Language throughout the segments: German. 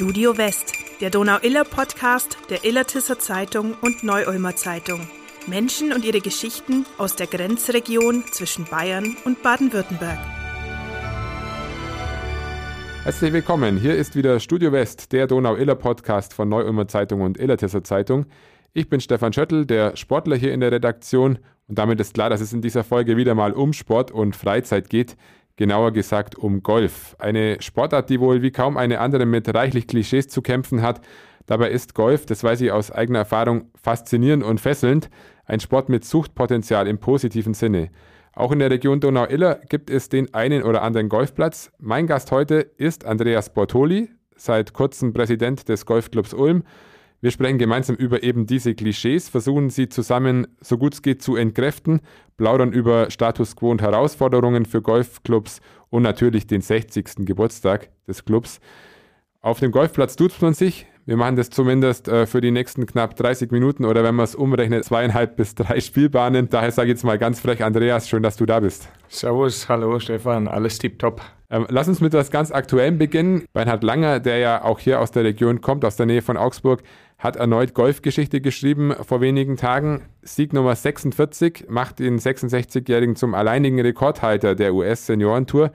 Studio West, der Donau-Iller-Podcast der Illertisser Zeitung und Neu-Ulmer Zeitung. Menschen und ihre Geschichten aus der Grenzregion zwischen Bayern und Baden-Württemberg. Herzlich willkommen. Hier ist wieder Studio West, der Donau-Iller-Podcast von Neu-Ulmer Zeitung und Illertisser Zeitung. Ich bin Stefan Schöttl, der Sportler hier in der Redaktion. Und damit ist klar, dass es in dieser Folge wieder mal um Sport und Freizeit geht genauer gesagt um Golf. Eine Sportart, die wohl wie kaum eine andere mit reichlich Klischees zu kämpfen hat. Dabei ist Golf, das weiß ich aus eigener Erfahrung, faszinierend und fesselnd. Ein Sport mit Suchtpotenzial im positiven Sinne. Auch in der Region Donau-Iller gibt es den einen oder anderen Golfplatz. Mein Gast heute ist Andreas Bortoli, seit kurzem Präsident des Golfclubs Ulm. Wir sprechen gemeinsam über eben diese Klischees, versuchen sie zusammen, so gut es geht, zu entkräften, plaudern über Status quo und Herausforderungen für Golfclubs und natürlich den 60. Geburtstag des Clubs. Auf dem Golfplatz tut man sich. Wir machen das zumindest äh, für die nächsten knapp 30 Minuten oder wenn man es umrechnet, zweieinhalb bis drei Spielbahnen. Daher sage ich jetzt mal ganz frech, Andreas, schön, dass du da bist. Servus, hallo Stefan, alles tipptopp. Ähm, lass uns mit etwas ganz Aktuellem beginnen. Bernhard Langer, der ja auch hier aus der Region kommt, aus der Nähe von Augsburg, hat erneut Golfgeschichte geschrieben vor wenigen Tagen. Sieg Nummer 46 macht den 66-Jährigen zum alleinigen Rekordhalter der US-Seniorentour.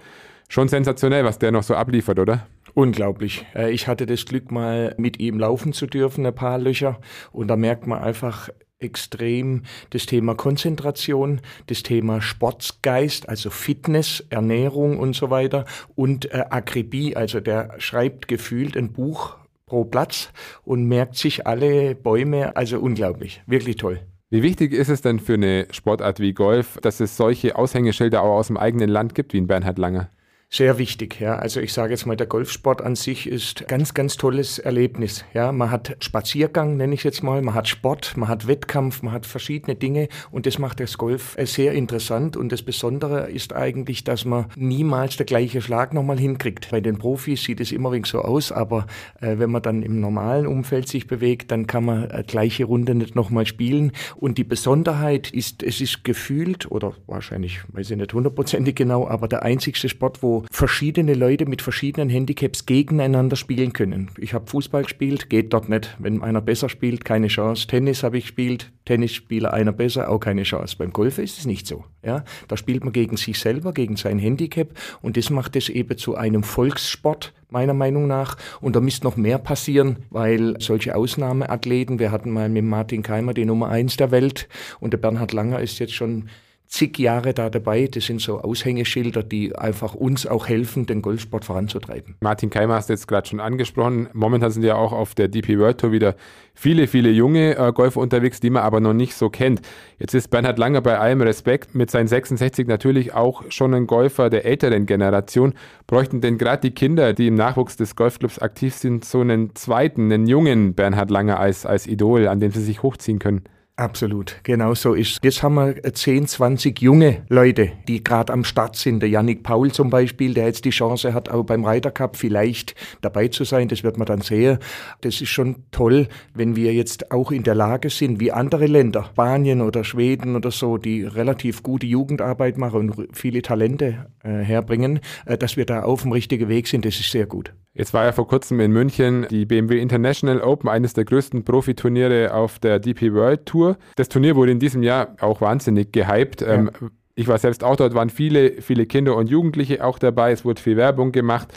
Schon sensationell, was der noch so abliefert, oder? Unglaublich. Äh, ich hatte das Glück, mal mit ihm laufen zu dürfen, ein paar Löcher. Und da merkt man einfach, extrem das Thema Konzentration, das Thema Sportsgeist, also Fitness, Ernährung und so weiter und äh, Akribie, also der schreibt gefühlt ein Buch pro Platz und merkt sich alle Bäume, also unglaublich, wirklich toll. Wie wichtig ist es denn für eine Sportart wie Golf, dass es solche Aushängeschilder auch aus dem eigenen Land gibt, wie in Bernhard Langer? Sehr wichtig, ja. Also ich sage jetzt mal, der Golfsport an sich ist ganz, ganz tolles Erlebnis. Ja, man hat Spaziergang, nenne ich jetzt mal, man hat Sport, man hat Wettkampf, man hat verschiedene Dinge und das macht das Golf äh, sehr interessant. Und das Besondere ist eigentlich, dass man niemals der gleiche Schlag nochmal hinkriegt. Bei den Profis sieht es immer so aus, aber äh, wenn man dann im normalen Umfeld sich bewegt, dann kann man äh, gleiche Runde nicht nochmal spielen. Und die Besonderheit ist, es ist gefühlt oder wahrscheinlich, weiß ich nicht hundertprozentig genau, aber der einzigste Sport, wo verschiedene Leute mit verschiedenen Handicaps gegeneinander spielen können. Ich habe Fußball gespielt, geht dort nicht. Wenn einer besser spielt, keine Chance. Tennis habe ich gespielt, Tennisspieler einer besser, auch keine Chance. Beim Golf ist es nicht so. Ja, da spielt man gegen sich selber, gegen sein Handicap und das macht es eben zu einem Volkssport meiner Meinung nach. Und da müsste noch mehr passieren, weil solche Ausnahmeathleten, wir hatten mal mit Martin Keimer die Nummer eins der Welt und der Bernhard Langer ist jetzt schon zig Jahre da dabei. Das sind so Aushängeschilder, die einfach uns auch helfen, den Golfsport voranzutreiben. Martin Keimer hast du jetzt gerade schon angesprochen. Momentan sind ja auch auf der DP World Tour wieder viele, viele junge äh, Golfer unterwegs, die man aber noch nicht so kennt. Jetzt ist Bernhard Langer bei allem Respekt mit seinen 66 natürlich auch schon ein Golfer der älteren Generation. Bräuchten denn gerade die Kinder, die im Nachwuchs des Golfclubs aktiv sind, so einen zweiten, einen jungen Bernhard Langer als, als Idol, an dem sie sich hochziehen können? Absolut, genau so ist. Jetzt haben wir 10, 20 junge Leute, die gerade am Start sind. Der Yannick Paul zum Beispiel, der jetzt die Chance hat, auch beim Ryder Cup vielleicht dabei zu sein. Das wird man dann sehen. Das ist schon toll, wenn wir jetzt auch in der Lage sind, wie andere Länder, Spanien oder Schweden oder so, die relativ gute Jugendarbeit machen und viele Talente äh, herbringen, äh, dass wir da auf dem richtigen Weg sind. Das ist sehr gut. Jetzt war ja vor kurzem in München die BMW International Open, eines der größten Profiturniere auf der DP World Tour. Das Turnier wurde in diesem Jahr auch wahnsinnig gehypt. Ja. Ähm, ich war selbst auch dort, waren viele, viele Kinder und Jugendliche auch dabei. Es wurde viel Werbung gemacht.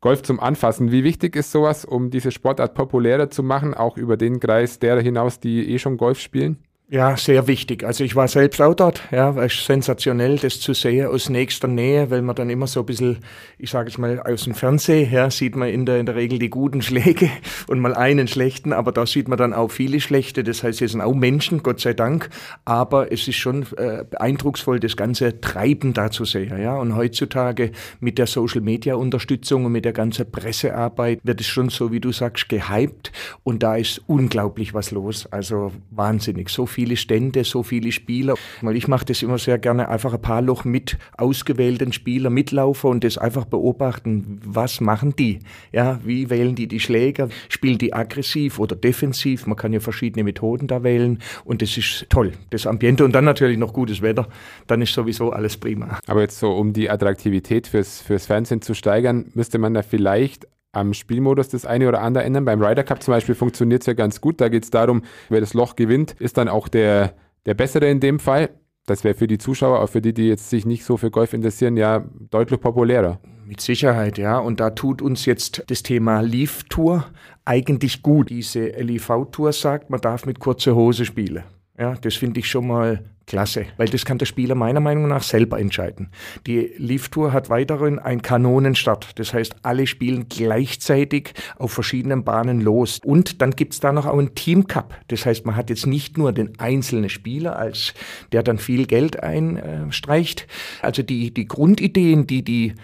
Golf zum Anfassen. Wie wichtig ist sowas, um diese Sportart populärer zu machen, auch über den Kreis derer hinaus, die eh schon Golf spielen? Ja, sehr wichtig. Also ich war selbst auch dort, ja, war sensationell, das zu sehen aus nächster Nähe, weil man dann immer so ein bisschen, ich sage es mal, aus dem Fernsehen, ja, sieht man in der, in der Regel die guten Schläge und mal einen schlechten, aber da sieht man dann auch viele schlechte, das heißt, es sind auch Menschen, Gott sei Dank, aber es ist schon äh, eindrucksvoll, das ganze Treiben da zu sehen, ja, und heutzutage mit der Social-Media-Unterstützung und mit der ganzen Pressearbeit wird es schon so, wie du sagst, gehypt und da ist unglaublich was los, also wahnsinnig, so viele Stände, so viele Spieler. Weil ich mache das immer sehr gerne, einfach ein paar Loch mit ausgewählten Spielern mitlaufen und das einfach beobachten, was machen die? Ja, wie wählen die die Schläger? Spielen die aggressiv oder defensiv? Man kann ja verschiedene Methoden da wählen und das ist toll, das Ambiente und dann natürlich noch gutes Wetter, dann ist sowieso alles prima. Aber jetzt so, um die Attraktivität fürs, fürs Fernsehen zu steigern, müsste man da vielleicht am Spielmodus das eine oder andere ändern. Beim Ryder Cup zum Beispiel funktioniert es ja ganz gut. Da geht es darum, wer das Loch gewinnt, ist dann auch der, der Bessere in dem Fall. Das wäre für die Zuschauer, auch für die, die jetzt sich nicht so für Golf interessieren, ja deutlich populärer. Mit Sicherheit, ja. Und da tut uns jetzt das Thema Leaf Tour eigentlich gut. Diese LIV Tour sagt, man darf mit kurzer Hose spielen. Ja, das finde ich schon mal klasse, weil das kann der Spieler meiner Meinung nach selber entscheiden. Die Leaf Tour hat weiterhin einen Kanonenstart. Das heißt, alle spielen gleichzeitig auf verschiedenen Bahnen los. Und dann gibt's da noch auch einen Team Cup. Das heißt, man hat jetzt nicht nur den einzelnen Spieler, als der dann viel Geld einstreicht. Also die, die Grundideen, die die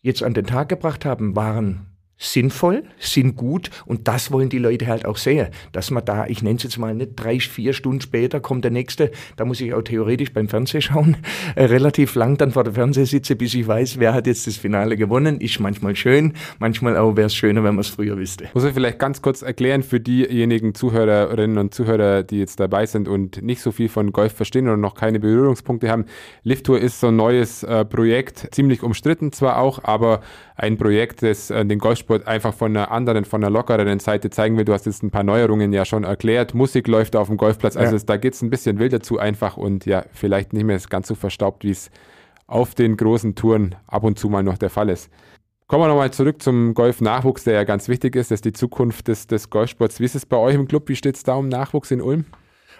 jetzt an den Tag gebracht haben, waren sinnvoll, sind gut und das wollen die Leute halt auch sehen, dass man da, ich nenne es jetzt mal nicht drei, vier Stunden später kommt der nächste, da muss ich auch theoretisch beim Fernsehen schauen, äh, relativ lang dann vor der Fernseher sitze, bis ich weiß, wer hat jetzt das Finale gewonnen, ist manchmal schön, manchmal auch wäre es schöner, wenn man es früher wüsste. Muss ich vielleicht ganz kurz erklären für diejenigen Zuhörerinnen und Zuhörer, die jetzt dabei sind und nicht so viel von Golf verstehen oder noch keine Berührungspunkte haben. Lift Tour ist so ein neues äh, Projekt, ziemlich umstritten zwar auch, aber ein Projekt, das äh, den Golfsport einfach von einer anderen, von einer lockeren Seite zeigen will. Du hast jetzt ein paar Neuerungen ja schon erklärt. Musik läuft auf dem Golfplatz. Also ja. es, da geht es ein bisschen wilder zu einfach und ja, vielleicht nicht mehr ganz so verstaubt, wie es auf den großen Touren ab und zu mal noch der Fall ist. Kommen wir nochmal zurück zum Golf-Nachwuchs, der ja ganz wichtig ist. Das ist die Zukunft des, des Golfsports. Wie ist es bei euch im Club? Wie steht es da um Nachwuchs in Ulm?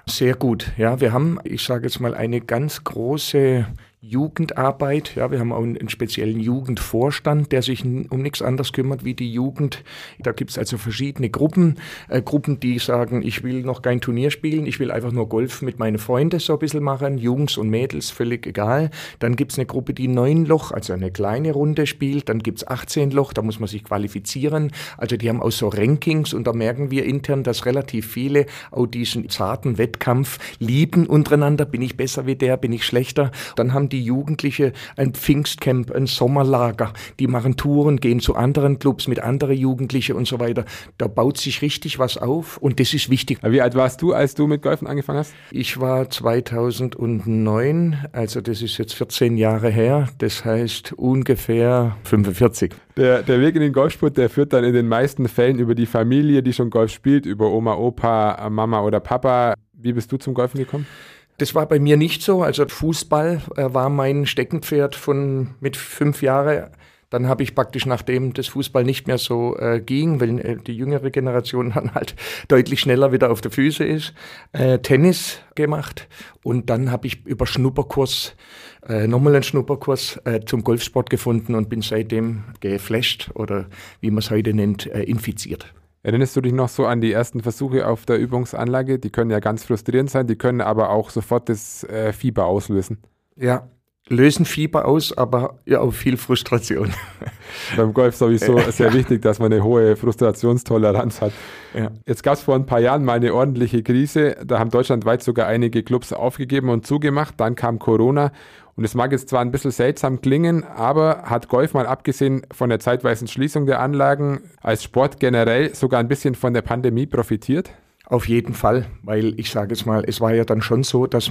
Sehr gut. Ja, wir haben, ich sage jetzt mal, eine ganz große Jugendarbeit. Ja, wir haben auch einen, speziellen Jugendvorstand, der sich um nichts anderes kümmert wie die Jugend. Da gibt es also verschiedene Gruppen. Äh, Gruppen, die sagen, ich will noch kein Turnier spielen, ich will einfach nur Golf mit meinen Freunden so ein bisschen machen, Jungs und Mädels, völlig egal. Dann gibt es eine Gruppe, die neun Loch, also eine kleine Runde spielt. Dann gibt es 18 Loch, da muss man sich qualifizieren. Also die haben auch so Rankings und da merken wir intern, dass relativ viele auch diesen zarten Wettkampf lieben untereinander. Bin ich besser wie der, bin ich schlechter? Dann haben die Jugendliche ein Pfingstcamp, ein Sommerlager. Die machen Touren, gehen zu anderen Clubs mit anderen Jugendlichen und so weiter. Da baut sich richtig was auf und das ist wichtig. Wie alt warst du, als du mit Golfen angefangen hast? Ich war 2009, also das ist jetzt 14 Jahre her. Das heißt ungefähr 45. Der, der Weg in den Golfsport, der führt dann in den meisten Fällen über die Familie, die schon Golf spielt, über Oma, Opa, Mama oder Papa. Wie bist du zum Golfen gekommen? Das war bei mir nicht so. Also Fußball äh, war mein Steckenpferd von mit fünf Jahren. Dann habe ich praktisch, nachdem das Fußball nicht mehr so äh, ging, weil äh, die jüngere Generation dann halt deutlich schneller wieder auf der Füße ist, äh, Tennis gemacht. Und dann habe ich über Schnupperkurs, äh, nochmal einen Schnupperkurs äh, zum Golfsport gefunden und bin seitdem geflasht oder wie man es heute nennt, äh, infiziert. Erinnerst du dich noch so an die ersten Versuche auf der Übungsanlage? Die können ja ganz frustrierend sein, die können aber auch sofort das äh, Fieber auslösen. Ja, lösen Fieber aus, aber ja auch viel Frustration. Beim Golf sowieso sehr wichtig, dass man eine hohe Frustrationstoleranz hat. Ja. Jetzt gab es vor ein paar Jahren mal eine ordentliche Krise. Da haben deutschlandweit sogar einige Clubs aufgegeben und zugemacht. Dann kam Corona und es mag jetzt zwar ein bisschen seltsam klingen, aber hat Golf mal abgesehen von der zeitweisen Schließung der Anlagen als Sport generell sogar ein bisschen von der Pandemie profitiert? Auf jeden Fall, weil ich sage jetzt mal, es war ja dann schon so, dass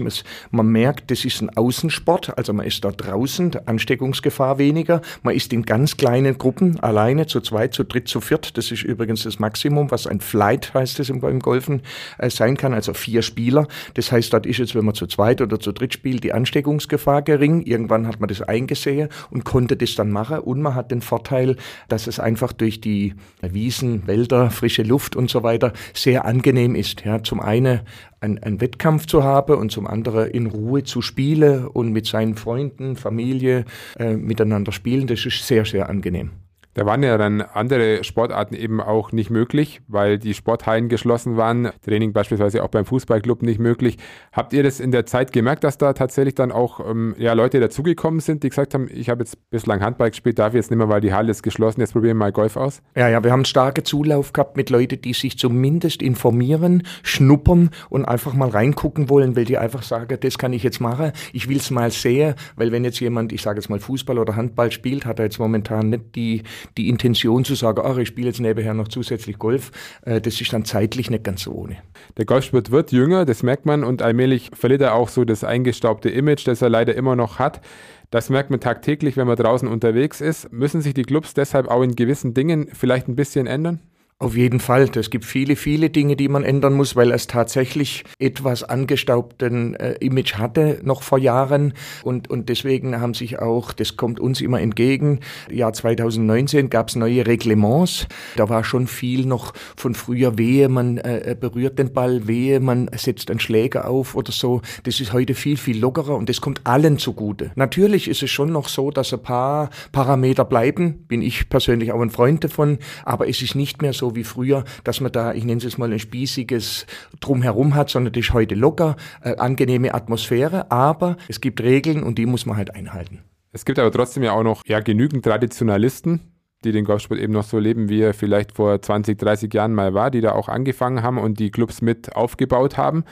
man merkt, das ist ein Außensport, also man ist da draußen, Ansteckungsgefahr weniger, man ist in ganz kleinen Gruppen, alleine, zu zweit, zu dritt, zu viert, das ist übrigens das Maximum, was ein Flight heißt es beim Golfen äh, sein kann, also vier Spieler. Das heißt, dort ist jetzt, wenn man zu zweit oder zu dritt spielt, die Ansteckungsgefahr gering. Irgendwann hat man das eingesehen und konnte das dann machen. Und man hat den Vorteil, dass es einfach durch die Wiesen, Wälder, frische Luft und so weiter sehr angenehm angenehm ist. Ja, zum einen einen Wettkampf zu haben und zum anderen in Ruhe zu spielen und mit seinen Freunden, Familie äh, miteinander spielen. Das ist sehr, sehr angenehm. Da waren ja dann andere Sportarten eben auch nicht möglich, weil die Sporthallen geschlossen waren. Training beispielsweise auch beim Fußballclub nicht möglich. Habt ihr das in der Zeit gemerkt, dass da tatsächlich dann auch ähm, ja, Leute dazugekommen sind, die gesagt haben, ich habe jetzt bislang Handball gespielt, darf jetzt nicht mehr, weil die Halle ist geschlossen, jetzt probieren wir mal Golf aus? Ja, ja, wir haben einen starken Zulauf gehabt mit Leuten, die sich zumindest informieren, schnuppern und einfach mal reingucken wollen, weil die einfach sagen, das kann ich jetzt machen, ich will es mal sehen, weil wenn jetzt jemand, ich sage jetzt mal Fußball oder Handball spielt, hat er jetzt momentan nicht die die Intention zu sagen, ach, ich spiele jetzt nebenher noch zusätzlich Golf, äh, das ist dann zeitlich nicht ganz so ohne. Der Golfsport wird jünger, das merkt man, und allmählich verliert er auch so das eingestaubte Image, das er leider immer noch hat. Das merkt man tagtäglich, wenn man draußen unterwegs ist. Müssen sich die Clubs deshalb auch in gewissen Dingen vielleicht ein bisschen ändern? Auf jeden Fall. Es gibt viele, viele Dinge, die man ändern muss, weil es tatsächlich etwas angestaubten äh, Image hatte noch vor Jahren. Und, und deswegen haben sich auch, das kommt uns immer entgegen, Jahr 2019 gab es neue Reglements. Da war schon viel noch von früher, wehe, man äh, berührt den Ball, wehe, man setzt einen Schläger auf oder so. Das ist heute viel, viel lockerer und das kommt allen zugute. Natürlich ist es schon noch so, dass ein paar Parameter bleiben, bin ich persönlich auch ein Freund davon, aber es ist nicht mehr so wie früher, dass man da, ich nenne es jetzt mal ein spießiges Drumherum hat, sondern das ist heute locker, äh, angenehme Atmosphäre, aber es gibt Regeln und die muss man halt einhalten. Es gibt aber trotzdem ja auch noch ja, genügend Traditionalisten, die den Golfsport eben noch so leben, wie er vielleicht vor 20, 30 Jahren mal war, die da auch angefangen haben und die Clubs mit aufgebaut haben.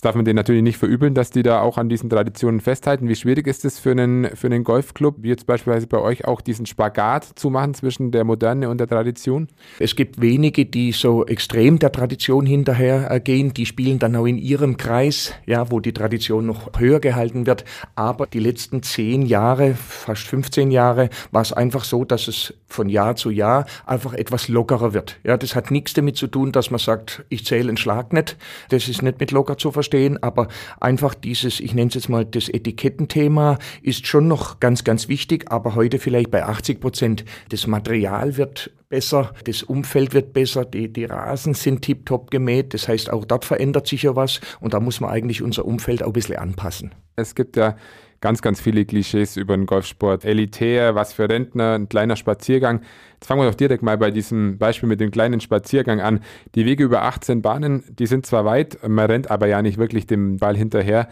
Das darf man denen natürlich nicht verübeln, dass die da auch an diesen Traditionen festhalten. Wie schwierig ist es für einen, für einen Golfclub, wie jetzt beispielsweise bei euch auch diesen Spagat zu machen zwischen der Moderne und der Tradition? Es gibt wenige, die so extrem der Tradition hinterher gehen. Die spielen dann auch in ihrem Kreis, ja, wo die Tradition noch höher gehalten wird. Aber die letzten zehn Jahre, fast 15 Jahre, war es einfach so, dass es von Jahr zu Jahr einfach etwas lockerer wird. Ja, das hat nichts damit zu tun, dass man sagt, ich zähle einen Schlag nicht. Das ist nicht mit locker zu verstehen, aber einfach dieses, ich nenne es jetzt mal das Etikettenthema, ist schon noch ganz, ganz wichtig, aber heute vielleicht bei 80 Prozent. Das Material wird besser, das Umfeld wird besser, die, die Rasen sind tiptop gemäht, das heißt, auch dort verändert sich ja was und da muss man eigentlich unser Umfeld auch ein bisschen anpassen. Es gibt ja ganz, ganz viele Klischees über den Golfsport. Elitär, was für Rentner, ein kleiner Spaziergang. Jetzt fangen wir doch direkt mal bei diesem Beispiel mit dem kleinen Spaziergang an. Die Wege über 18 Bahnen, die sind zwar weit, man rennt aber ja nicht wirklich dem Ball hinterher.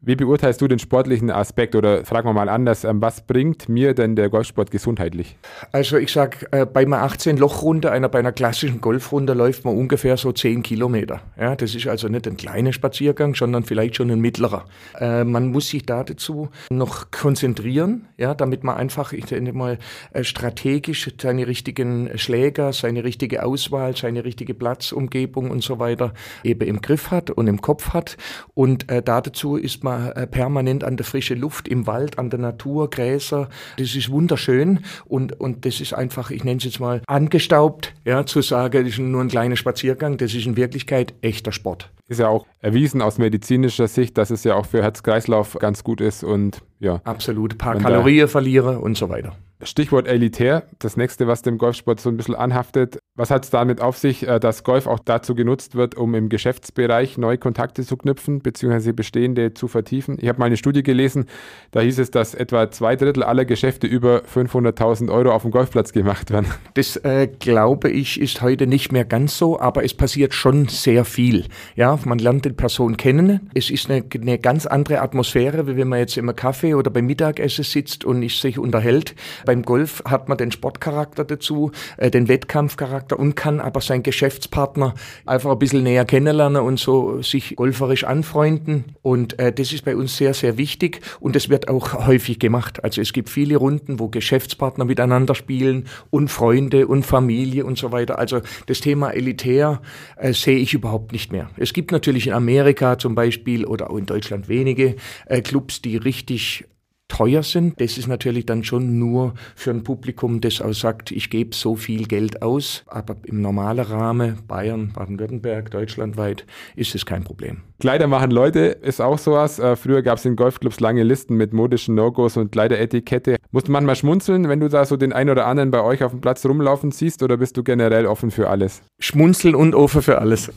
Wie beurteilst du den sportlichen Aspekt oder fragen wir mal anders, ähm, was bringt mir denn der Golfsport gesundheitlich? Also ich sag, äh, bei einer 18-Loch-Runde, einer, bei einer klassischen Golfrunde läuft man ungefähr so 10 Kilometer. Ja, das ist also nicht ein kleiner Spaziergang, sondern vielleicht schon ein mittlerer. Äh, man muss sich da dazu noch konzentrieren, ja, damit man einfach, ich denke mal, äh, strategisch seine richtigen Schläger, seine richtige Auswahl, seine richtige Platzumgebung und so weiter eben im Griff hat und im Kopf hat. Und äh, dazu ist man man äh, permanent an der frischen Luft, im Wald, an der Natur, Gräser. Das ist wunderschön und, und das ist einfach, ich nenne es jetzt mal, angestaubt, ja, zu sagen, das ist nur ein kleiner Spaziergang, das ist in Wirklichkeit echter Sport. Ist ja auch erwiesen aus medizinischer Sicht, dass es ja auch für Herz-Kreislauf ganz gut ist und ja. Absolut, ein paar Kalorien verliere und so weiter. Stichwort elitär, das nächste, was dem Golfsport so ein bisschen anhaftet. Was hat es damit auf sich, äh, dass Golf auch dazu genutzt wird, um im Geschäftsbereich neue Kontakte zu knüpfen, beziehungsweise bestehende zu vertiefen? Ich habe mal eine Studie gelesen, da hieß es, dass etwa zwei Drittel aller Geschäfte über 500.000 Euro auf dem Golfplatz gemacht werden. Das äh, glaube ich ist heute nicht mehr ganz so, aber es passiert schon sehr viel. Ja, man lernt die Person kennen. Es ist eine, eine ganz andere Atmosphäre, wie wenn man jetzt im Kaffee oder beim Mittagessen sitzt und sich unterhält beim Golf hat man den Sportcharakter dazu, äh, den Wettkampfcharakter und kann aber seinen Geschäftspartner einfach ein bisschen näher kennenlernen und so sich golferisch anfreunden. Und äh, das ist bei uns sehr, sehr wichtig und es wird auch häufig gemacht. Also es gibt viele Runden, wo Geschäftspartner miteinander spielen und Freunde und Familie und so weiter. Also das Thema elitär äh, sehe ich überhaupt nicht mehr. Es gibt natürlich in Amerika zum Beispiel oder auch in Deutschland wenige äh, Clubs, die richtig teuer sind. Das ist natürlich dann schon nur für ein Publikum, das auch sagt, ich gebe so viel Geld aus. Aber im normalen Rahmen, Bayern, Baden-Württemberg, deutschlandweit, ist es kein Problem. Kleider machen Leute ist auch sowas. Äh, früher gab es in Golfclubs lange Listen mit modischen No-Gos und Kleideretikette. Musst du manchmal schmunzeln, wenn du da so den einen oder anderen bei euch auf dem Platz rumlaufen siehst oder bist du generell offen für alles? Schmunzeln und offen für alles.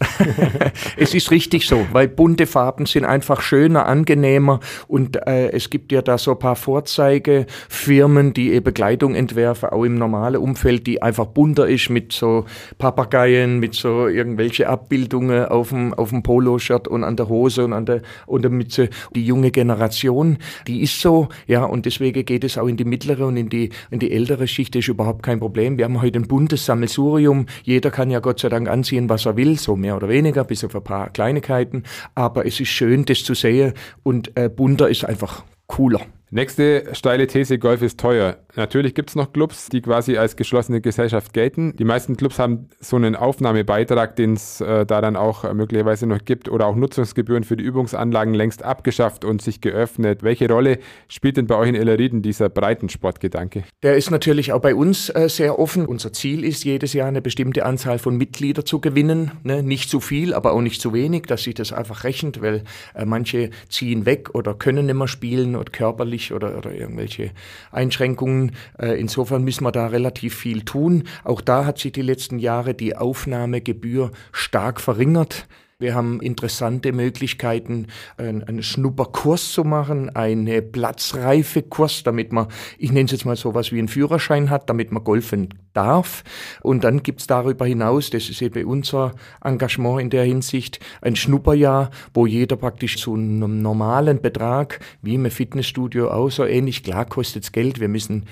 es ist richtig so, weil bunte Farben sind einfach schöner, angenehmer und äh, es gibt ja da so ein paar Vorzeigefirmen, die eben Kleidung entwerfen, auch im normalen Umfeld, die einfach bunter ist mit so Papageien, mit so irgendwelche Abbildungen auf dem, auf dem Poloshirt und an der Hose und an der, und der Mütze. Die junge Generation, die ist so, ja, und deswegen geht es auch in die mittlere und in die, in die ältere Schicht, ist überhaupt kein Problem. Wir haben heute ein buntes Sammelsurium. Jeder kann ja Gott sei Dank anziehen, was er will, so mehr oder weniger, bis auf ein paar Kleinigkeiten. Aber es ist schön, das zu sehen und äh, bunter ist einfach cooler. Nächste steile These, Golf ist teuer. Natürlich gibt es noch Clubs, die quasi als geschlossene Gesellschaft gelten. Die meisten Clubs haben so einen Aufnahmebeitrag, den es äh, da dann auch äh, möglicherweise noch gibt oder auch Nutzungsgebühren für die Übungsanlagen längst abgeschafft und sich geöffnet. Welche Rolle spielt denn bei euch in Illerrieden dieser Breitensportgedanke? Der ist natürlich auch bei uns äh, sehr offen. Unser Ziel ist, jedes Jahr eine bestimmte Anzahl von Mitgliedern zu gewinnen. Ne? Nicht zu viel, aber auch nicht zu wenig, dass sich das einfach rechnet, weil äh, manche ziehen weg oder können nicht mehr spielen oder körperlich körperlich oder, oder irgendwelche Einschränkungen. Äh, insofern müssen wir da relativ viel tun. Auch da hat sich die letzten Jahre die Aufnahmegebühr stark verringert. Wir haben interessante Möglichkeiten, einen Schnupperkurs zu machen, eine Platzreifekurs, damit man, ich nenne es jetzt mal so was wie einen Führerschein hat, damit man golfen darf. Und dann gibt's darüber hinaus, das ist eben unser Engagement in der Hinsicht, ein Schnupperjahr, wo jeder praktisch zu einem normalen Betrag, wie im Fitnessstudio auch so ähnlich, klar kostet's Geld, wir müssen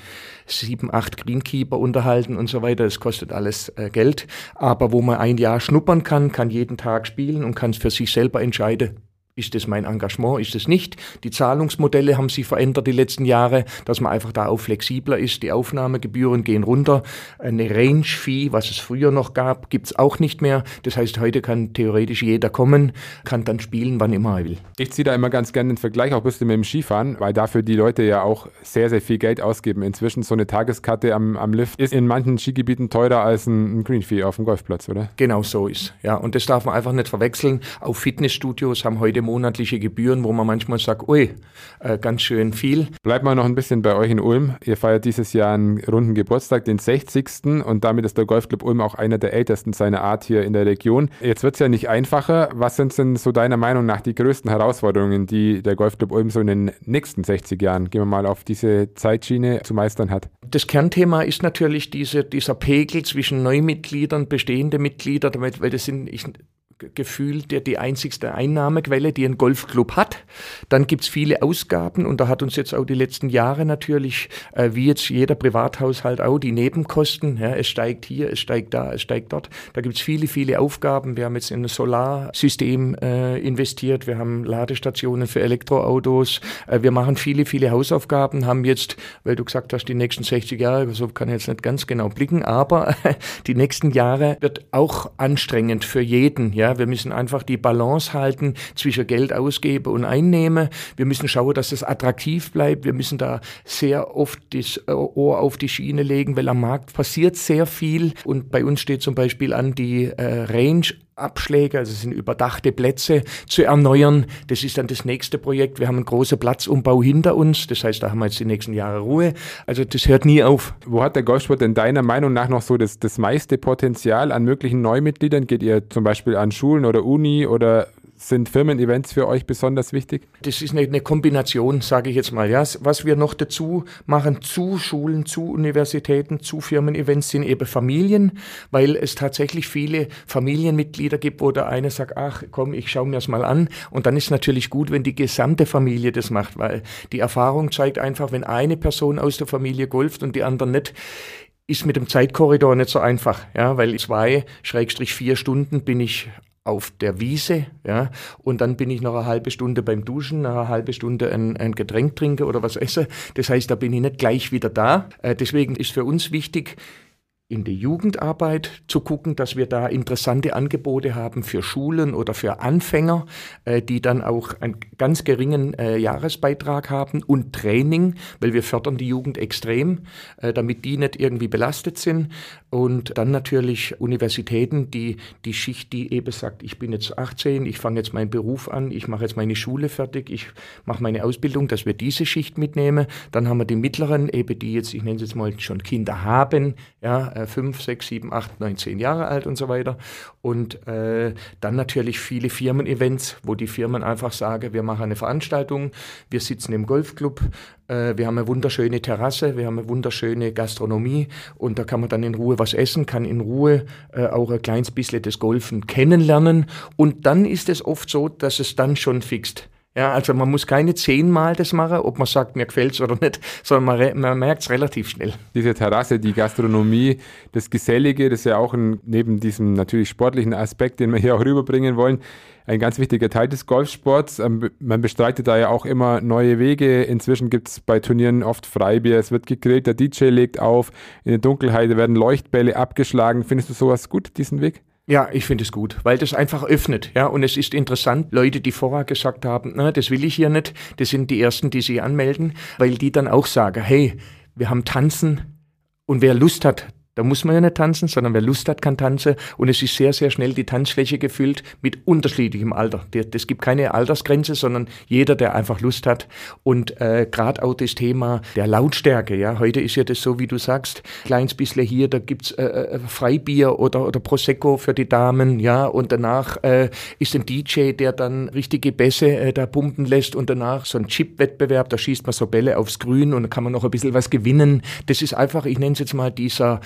sieben, acht Greenkeeper unterhalten und so weiter. Das kostet alles äh, Geld. Aber wo man ein Jahr schnuppern kann, kann jeden Tag spielen und kann für sich selber entscheiden, ist das mein Engagement? Ist das nicht? Die Zahlungsmodelle haben sich verändert die letzten Jahre, dass man einfach da auch flexibler ist. Die Aufnahmegebühren gehen runter. Eine Range-Fee, was es früher noch gab, gibt's auch nicht mehr. Das heißt, heute kann theoretisch jeder kommen, kann dann spielen, wann immer er will. Ich ziehe da immer ganz gerne den Vergleich auch ein bisschen mit dem Skifahren, weil dafür die Leute ja auch sehr, sehr viel Geld ausgeben. Inzwischen so eine Tageskarte am, am Lift ist in manchen Skigebieten teurer als ein, ein Green Fee auf dem Golfplatz, oder? Genau so ist. Ja, und das darf man einfach nicht verwechseln. Auch Fitnessstudios haben heute monatliche Gebühren, wo man manchmal sagt, ui, äh, ganz schön viel. Bleibt mal noch ein bisschen bei euch in Ulm. Ihr feiert dieses Jahr einen runden Geburtstag, den 60. Und damit ist der Golfclub Ulm auch einer der ältesten seiner Art hier in der Region. Jetzt wird es ja nicht einfacher. Was sind denn so deiner Meinung nach die größten Herausforderungen, die der Golfclub Ulm so in den nächsten 60 Jahren, gehen wir mal auf diese Zeitschiene, zu meistern hat? Das Kernthema ist natürlich diese, dieser Pegel zwischen Neumitgliedern, bestehende Mitglieder, damit, weil das sind, ich gefühlt die, die einzigste Einnahmequelle, die ein Golfclub hat. Dann gibt's viele Ausgaben und da hat uns jetzt auch die letzten Jahre natürlich, äh, wie jetzt jeder Privathaushalt auch, die Nebenkosten. Ja, es steigt hier, es steigt da, es steigt dort. Da gibt's viele, viele Aufgaben. Wir haben jetzt in ein Solarsystem äh, investiert, wir haben Ladestationen für Elektroautos, äh, wir machen viele, viele Hausaufgaben, haben jetzt, weil du gesagt hast, die nächsten 60 Jahre, so kann ich jetzt nicht ganz genau blicken, aber die nächsten Jahre wird auch anstrengend für jeden, ja, wir müssen einfach die Balance halten zwischen Geld ausgeben und einnehmen. Wir müssen schauen, dass es attraktiv bleibt. Wir müssen da sehr oft das Ohr auf die Schiene legen, weil am Markt passiert sehr viel. Und bei uns steht zum Beispiel an die äh, Range Abschläge, also es sind überdachte Plätze zu erneuern. Das ist dann das nächste Projekt. Wir haben einen großen Platzumbau hinter uns. Das heißt, da haben wir jetzt die nächsten Jahre Ruhe. Also das hört nie auf. Wo hat der Golfsport denn deiner Meinung nach noch so das, das meiste Potenzial an möglichen Neumitgliedern? Geht ihr zum Beispiel an Schulen oder Uni oder sind Firmen-Events für euch besonders wichtig? Das ist eine, eine Kombination, sage ich jetzt mal. Ja. Was wir noch dazu machen zu Schulen, zu Universitäten, zu Firmen-Events sind eben Familien, weil es tatsächlich viele Familienmitglieder gibt, wo der eine sagt, ach komm, ich schaue mir das mal an. Und dann ist natürlich gut, wenn die gesamte Familie das macht, weil die Erfahrung zeigt einfach, wenn eine Person aus der Familie golft und die anderen nicht, ist mit dem Zeitkorridor nicht so einfach, ja, weil zwei, Schrägstrich vier Stunden bin ich auf der Wiese, ja, und dann bin ich noch eine halbe Stunde beim Duschen, noch eine halbe Stunde ein, ein Getränk trinke oder was esse. Das heißt, da bin ich nicht gleich wieder da. Äh, deswegen ist für uns wichtig, in die Jugendarbeit zu gucken, dass wir da interessante Angebote haben für Schulen oder für Anfänger, äh, die dann auch einen ganz geringen äh, Jahresbeitrag haben und Training, weil wir fördern die Jugend extrem, äh, damit die nicht irgendwie belastet sind. Und dann natürlich Universitäten, die die Schicht, die eben sagt, ich bin jetzt 18, ich fange jetzt meinen Beruf an, ich mache jetzt meine Schule fertig, ich mache meine Ausbildung, dass wir diese Schicht mitnehmen. Dann haben wir die mittleren, eben die jetzt, ich nenne es jetzt mal schon Kinder haben, ja, äh, fünf, sechs, sieben, acht, neun, zehn Jahre alt und so weiter. Und äh, dann natürlich viele Firmen-Events, wo die Firmen einfach sagen, wir machen eine Veranstaltung, wir sitzen im Golfclub, äh, wir haben eine wunderschöne Terrasse, wir haben eine wunderschöne Gastronomie und da kann man dann in Ruhe was essen, kann in Ruhe äh, auch ein kleines bisschen das Golfen kennenlernen. Und dann ist es oft so, dass es dann schon fixt. Ja, also man muss keine zehnmal das machen, ob man sagt, mir gefällt's oder nicht, sondern man, man merkt es relativ schnell. Diese Terrasse, die Gastronomie, das Gesellige, das ist ja auch ein, neben diesem natürlich sportlichen Aspekt, den wir hier auch rüberbringen wollen, ein ganz wichtiger Teil des Golfsports. Ähm, man bestreitet da ja auch immer neue Wege. Inzwischen gibt es bei Turnieren oft Freibier, es wird gegrillt, der DJ legt auf, in der Dunkelheit werden Leuchtbälle abgeschlagen. Findest du sowas gut, diesen Weg? Ja, ich finde es gut, weil das einfach öffnet. Ja, und es ist interessant, Leute, die vorher gesagt haben, na, das will ich hier nicht, das sind die ersten, die sich anmelden, weil die dann auch sagen, hey, wir haben Tanzen und wer Lust hat, da muss man ja nicht tanzen, sondern wer Lust hat, kann tanzen. Und es ist sehr, sehr schnell die Tanzfläche gefüllt mit unterschiedlichem Alter. Es gibt keine Altersgrenze, sondern jeder, der einfach Lust hat. Und äh, gerade auch das Thema der Lautstärke. Ja, heute ist ja das so, wie du sagst, kleines bisschen hier, da gibt's äh, äh, Freibier oder, oder Prosecco für die Damen. Ja, und danach äh, ist ein DJ, der dann richtige Bässe äh, da pumpen lässt. Und danach so ein Chip-Wettbewerb, da schießt man so Bälle aufs Grün und dann kann man noch ein bisschen was gewinnen. Das ist einfach, ich nenne es jetzt mal dieser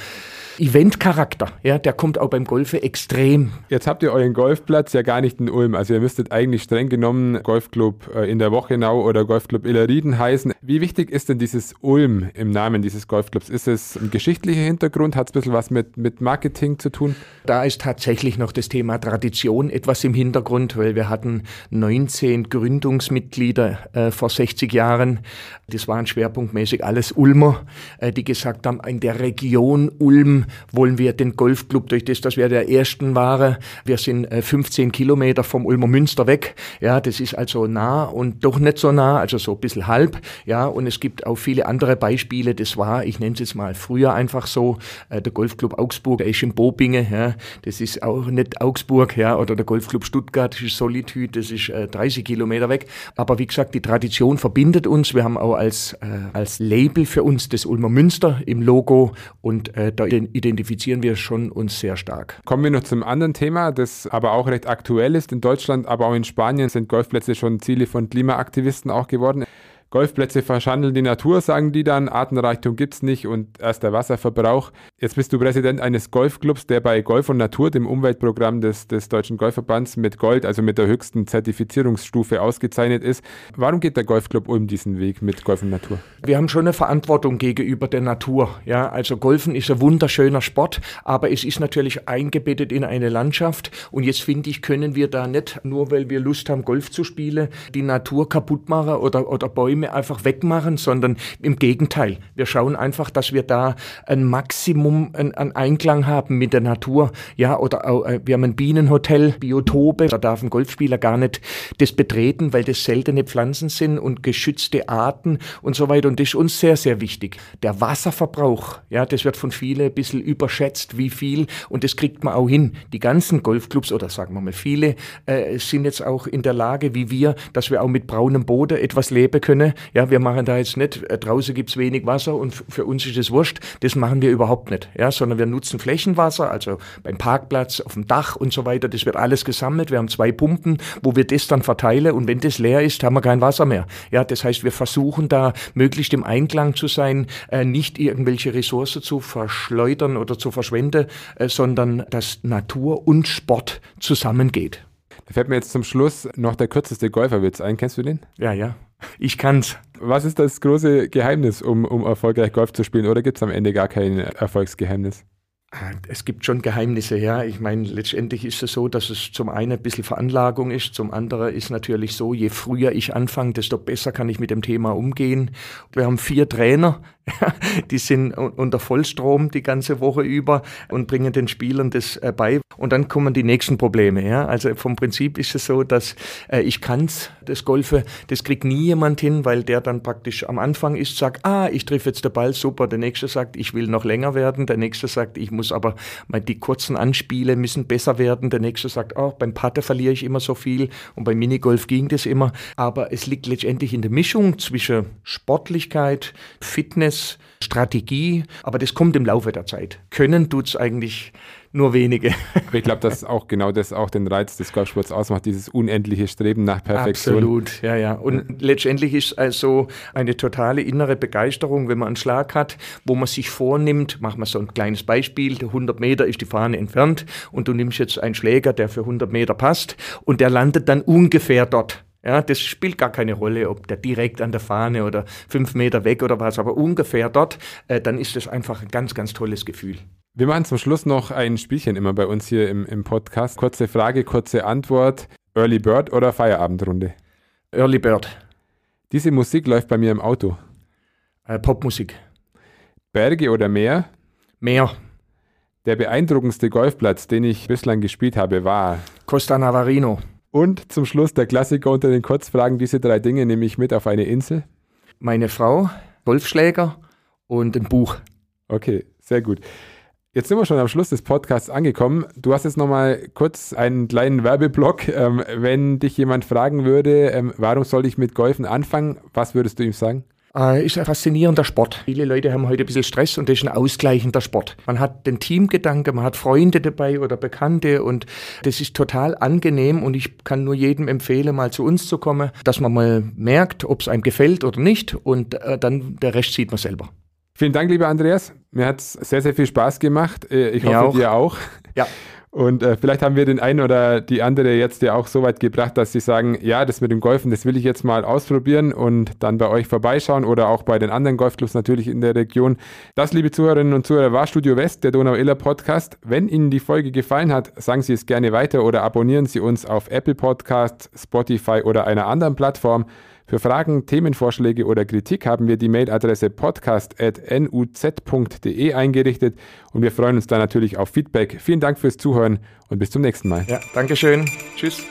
Eventcharakter, ja, der kommt auch beim Golfe extrem. Jetzt habt ihr euren Golfplatz ja gar nicht in Ulm. Also ihr müsstet eigentlich streng genommen Golfclub äh, in der Wochenau oder Golfclub Illerrieden heißen. Wie wichtig ist denn dieses Ulm im Namen dieses Golfclubs? Ist es ein geschichtlicher Hintergrund? Hat es ein bisschen was mit, mit Marketing zu tun? Da ist tatsächlich noch das Thema Tradition etwas im Hintergrund, weil wir hatten 19 Gründungsmitglieder äh, vor 60 Jahren. Das waren schwerpunktmäßig alles Ulmer, äh, die gesagt haben, in der Region Ulm wollen wir den Golfclub durch das, dass wir der Ersten waren. Wir sind 15 äh, Kilometer vom Ulmer Münster weg. Ja, das ist also nah und doch nicht so nah, also so ein bisschen halb. Ja, und es gibt auch viele andere Beispiele. Das war, ich nenne es jetzt mal früher einfach so, äh, der Golfclub Augsburg, der ist in Bobinge. Ja, das ist auch nicht Augsburg. Ja, oder der Golfclub Stuttgart, das ist Solitude, das ist 30 Kilometer weg. Aber wie gesagt, die Tradition verbindet uns. Wir haben auch als, als Label für uns das Ulmer Münster im Logo und äh, da identifizieren wir schon uns sehr stark. Kommen wir noch zum anderen Thema, das aber auch recht aktuell ist. In Deutschland, aber auch in Spanien sind Golfplätze schon Ziele von Klimaaktivisten auch geworden. Golfplätze verschandeln die Natur, sagen die dann. Artenreichtum gibt es nicht und erst der Wasserverbrauch. Jetzt bist du Präsident eines Golfclubs, der bei Golf und Natur, dem Umweltprogramm des, des Deutschen Golfverbands, mit Gold, also mit der höchsten Zertifizierungsstufe ausgezeichnet ist. Warum geht der Golfclub um diesen Weg mit Golf und Natur? Wir haben schon eine Verantwortung gegenüber der Natur. Ja, also Golfen ist ein wunderschöner Sport, aber es ist natürlich eingebettet in eine Landschaft. Und jetzt finde ich, können wir da nicht, nur weil wir Lust haben, Golf zu spielen, die Natur kaputt machen oder, oder Bäume einfach wegmachen, sondern im Gegenteil. Wir schauen einfach, dass wir da ein Maximum an Einklang haben mit der Natur. Ja, oder äh, wir haben ein Bienenhotel, Biotope. Da darf ein Golfspieler gar nicht das betreten, weil das seltene Pflanzen sind und geschützte Arten und so weiter. Und das ist uns sehr, sehr wichtig. Der Wasserverbrauch, ja, das wird von vielen ein bisschen überschätzt, wie viel. Und das kriegt man auch hin. Die ganzen Golfclubs oder sagen wir mal viele äh, sind jetzt auch in der Lage, wie wir, dass wir auch mit braunem Boden etwas leben können ja, wir machen da jetzt nicht, äh, draußen gibt's wenig Wasser und für uns ist es wurscht. Das machen wir überhaupt nicht. Ja, sondern wir nutzen Flächenwasser, also beim Parkplatz, auf dem Dach und so weiter. Das wird alles gesammelt. Wir haben zwei Pumpen, wo wir das dann verteilen und wenn das leer ist, haben wir kein Wasser mehr. Ja, das heißt, wir versuchen da möglichst im Einklang zu sein, äh, nicht irgendwelche Ressourcen zu verschleudern oder zu verschwenden, äh, sondern dass Natur und Sport zusammengeht. Da fällt mir jetzt zum Schluss noch der kürzeste Golferwitz ein. Kennst du den? Ja, ja. Ich kann's. Was ist das große Geheimnis, um, um erfolgreich Golf zu spielen? Oder gibt es am Ende gar kein Erfolgsgeheimnis? Ah, es gibt schon Geheimnisse, ja. Ich meine, letztendlich ist es so, dass es zum einen ein bisschen Veranlagung ist, zum anderen ist natürlich so, je früher ich anfange, desto besser kann ich mit dem Thema umgehen. Wir haben vier Trainer, die sind unter Vollstrom die ganze Woche über und bringen den Spielern das äh, bei. Und dann kommen die nächsten Probleme. Ja? Also vom Prinzip ist es so, dass äh, ich kann's, das Golfe, das kriegt nie jemand hin, weil der dann praktisch am Anfang ist, sagt, ah, ich treffe jetzt den Ball, super. Der nächste sagt, ich will noch länger werden. Der nächste sagt, ich muss aber mal die kurzen Anspiele müssen besser werden. Der nächste sagt, oh, beim Patte verliere ich immer so viel und beim Minigolf ging das immer. Aber es liegt letztendlich in der Mischung zwischen Sportlichkeit, Fitness, Strategie, aber das kommt im Laufe der Zeit. Können tut es eigentlich nur wenige. ich glaube, dass auch genau das auch den Reiz des Golfsports ausmacht, dieses unendliche Streben nach Perfektion. Absolut, ja, ja. Und letztendlich ist also eine totale innere Begeisterung, wenn man einen Schlag hat, wo man sich vornimmt, machen wir so ein kleines Beispiel, 100 Meter ist die Fahne entfernt und du nimmst jetzt einen Schläger, der für 100 Meter passt und der landet dann ungefähr dort Ja, das spielt gar keine Rolle, ob der direkt an der Fahne oder fünf Meter weg oder was, aber ungefähr dort, äh, dann ist das einfach ein ganz, ganz tolles Gefühl. Wir machen zum Schluss noch ein Spielchen immer bei uns hier im, im Podcast. Kurze Frage, kurze Antwort. Early Bird oder Feierabendrunde? Early Bird. Diese Musik läuft bei mir im Auto. Äh, Popmusik. Berge oder Meer? Meer. Der beeindruckendste Golfplatz, den ich bislang gespielt habe, war Costa Navarino. Und zum Schluss der Klassiker unter den Kurzfragen. Diese drei Dinge nehme ich mit auf eine Insel. Meine Frau, Golfschläger und ein Buch. Okay, sehr gut. Jetzt sind wir schon am Schluss des Podcasts angekommen. Du hast jetzt nochmal kurz einen kleinen Werbeblock. Ähm, wenn dich jemand fragen würde, ähm, warum soll ich mit Golfen anfangen, was würdest du ihm sagen? Äh, ist ein faszinierender Sport. Viele Leute haben heute ein bisschen Stress und das ist ein ausgleichender Sport. Man hat den Teamgedanke, man hat Freunde dabei oder Bekannte und das ist total angenehm und ich kann nur jedem empfehlen, mal zu uns zu kommen, dass man mal merkt, ob es einem gefällt oder nicht und äh, dann der Rest sieht man selber. Vielen Dank, lieber Andreas. Mir hat es sehr, sehr viel Spaß gemacht. Äh, ich hoffe, auch. dir auch. Ja. Und äh, vielleicht haben wir den einen oder die andere jetzt ja auch so weit gebracht, dass sie sagen, ja, das mit dem Golfen, das will ich jetzt mal ausprobieren und dann bei euch vorbeischauen oder auch bei den anderen Golfclubs natürlich in der Region. Das, liebe Zuhörerinnen und Zuhörer, war Studio West, der Donau-Iller Podcast. Wenn Ihnen die Folge gefallen hat, sagen Sie es gerne weiter oder abonnieren Sie uns auf Apple Podcast, Spotify oder einer anderen Plattform. Für Fragen, Themenvorschläge oder Kritik haben wir die Mailadresse podcast.nuz.de eingerichtet und wir freuen uns da natürlich auf Feedback. Vielen Dank fürs Zuhören und bis zum nächsten Mal. Ja, Dankeschön. Tschüss.